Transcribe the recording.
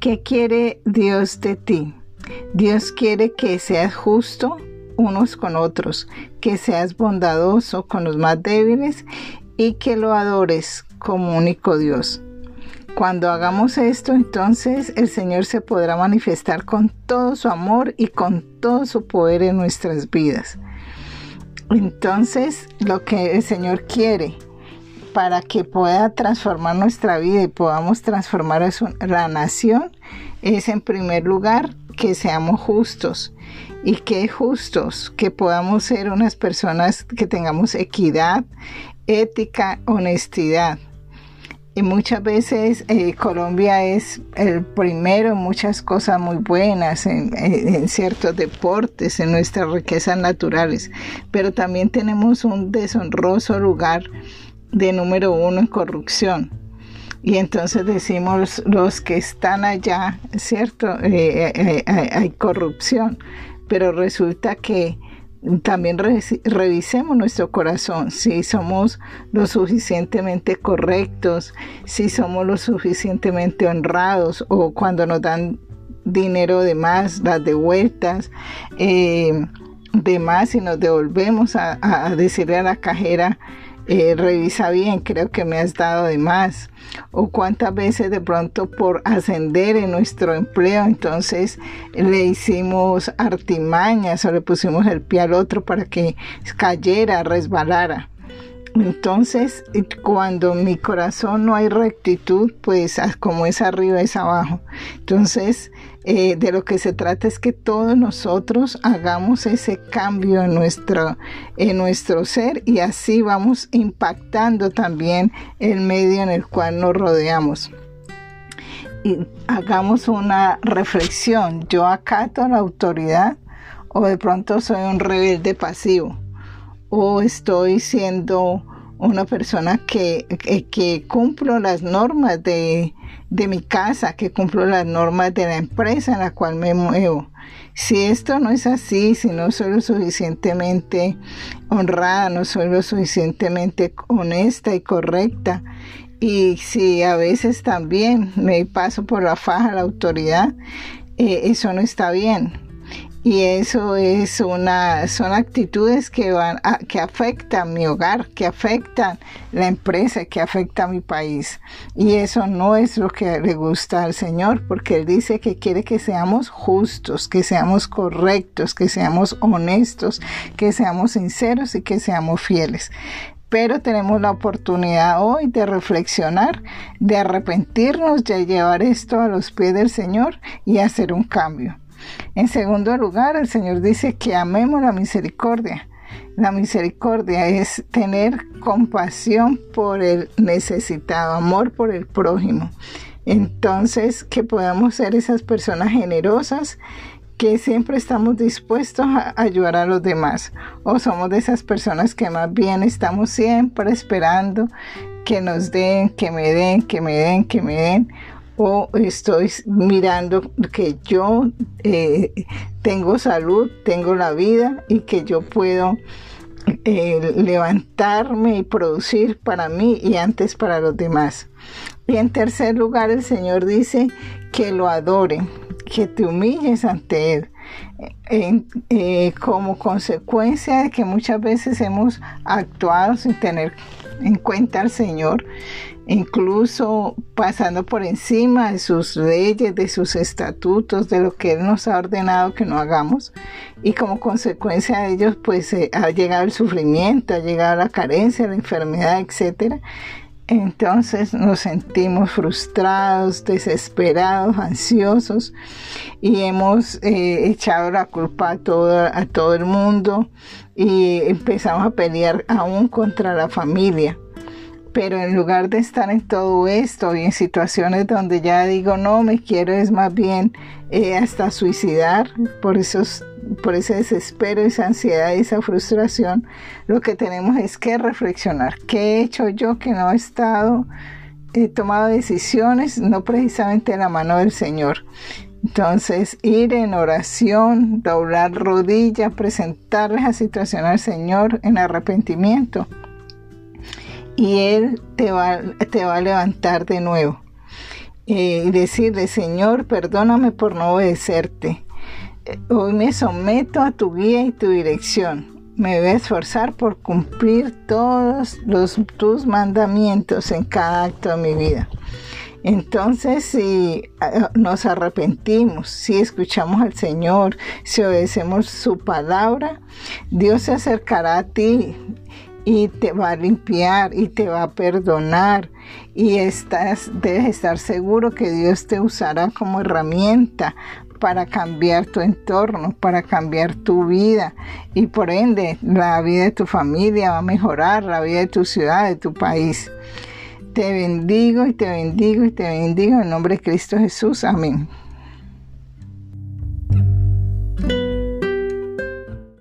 ¿Qué quiere Dios de ti? Dios quiere que seas justo unos con otros, que seas bondadoso con los más débiles y que lo adores como único Dios. Cuando hagamos esto, entonces el Señor se podrá manifestar con todo su amor y con todo su poder en nuestras vidas. Entonces, lo que el Señor quiere para que pueda transformar nuestra vida y podamos transformar la nación es en primer lugar que seamos justos y que justos, que podamos ser unas personas que tengamos equidad, ética, honestidad. Y muchas veces eh, Colombia es el primero en muchas cosas muy buenas, en, en, ciertos deportes, en nuestras riquezas naturales, pero también tenemos un deshonroso lugar de número uno en corrupción. Y entonces decimos los que están allá, ¿cierto? Eh, eh, eh, hay corrupción, pero resulta que también revisemos nuestro corazón, si somos lo suficientemente correctos, si somos lo suficientemente honrados o cuando nos dan dinero de más, las devueltas, de más y nos devolvemos a, a decirle a la cajera, eh, revisa bien, creo que me has dado de más. O cuántas veces de pronto por ascender en nuestro empleo, entonces le hicimos artimañas o le pusimos el pie al otro para que cayera, resbalara. Entonces, cuando mi corazón no hay rectitud, pues como es arriba es abajo. Entonces, eh, de lo que se trata es que todos nosotros hagamos ese cambio en nuestro, en nuestro ser y así vamos impactando también el medio en el cual nos rodeamos. Y hagamos una reflexión. Yo acato la autoridad o de pronto soy un rebelde pasivo o estoy siendo una persona que, que, cumplo las normas de, de, mi casa, que cumplo las normas de la empresa en la cual me muevo. Si esto no es así, si no soy lo suficientemente honrada, no soy lo suficientemente honesta y correcta, y si a veces también me paso por la faja la autoridad, eh, eso no está bien y eso es una son actitudes que van a, que afectan mi hogar que afectan la empresa que afectan mi país y eso no es lo que le gusta al Señor porque él dice que quiere que seamos justos que seamos correctos que seamos honestos que seamos sinceros y que seamos fieles pero tenemos la oportunidad hoy de reflexionar, de arrepentirnos, de llevar esto a los pies del Señor y hacer un cambio. En segundo lugar, el Señor dice que amemos la misericordia. La misericordia es tener compasión por el necesitado, amor por el prójimo. Entonces, que podamos ser esas personas generosas que siempre estamos dispuestos a ayudar a los demás. O somos de esas personas que más bien estamos siempre esperando que nos den, que me den, que me den, que me den o estoy mirando que yo eh, tengo salud, tengo la vida y que yo puedo eh, levantarme y producir para mí y antes para los demás. Y en tercer lugar, el Señor dice que lo adore, que te humilles ante Él. Eh, como consecuencia de que muchas veces hemos actuado sin tener en cuenta al Señor, incluso pasando por encima de sus leyes, de sus estatutos, de lo que Él nos ha ordenado que no hagamos. Y como consecuencia de ellos, pues eh, ha llegado el sufrimiento, ha llegado la carencia, la enfermedad, etc. Entonces nos sentimos frustrados, desesperados, ansiosos y hemos eh, echado la culpa a todo, a todo el mundo y empezamos a pelear aún contra la familia. Pero en lugar de estar en todo esto y en situaciones donde ya digo, no, me quiero es más bien eh, hasta suicidar por, esos, por ese desespero, esa ansiedad y esa frustración, lo que tenemos es que reflexionar. ¿Qué he hecho yo que no he estado, he tomado decisiones, no precisamente en la mano del Señor? Entonces, ir en oración, doblar rodillas, presentarles la situación al Señor en arrepentimiento y Él te va, te va a levantar de nuevo. eh, y decirle, Señor, perdóname por no obedecerte. Eh, hoy me someto a tu guía y tu dirección. Me voy a esforzar por cumplir todos los, tus mandamientos en cada acto de mi vida. Entonces, si nos arrepentimos, si escuchamos al Señor, si obedecemos su palabra, Dios se acercará a ti y te va a limpiar y te va a perdonar y estás debes estar seguro que Dios te usará como herramienta para cambiar tu entorno, para cambiar tu vida y por ende la vida de tu familia va a mejorar, la vida de tu ciudad, de tu país. Te bendigo y te bendigo y te bendigo en nombre de Cristo Jesús. Amén.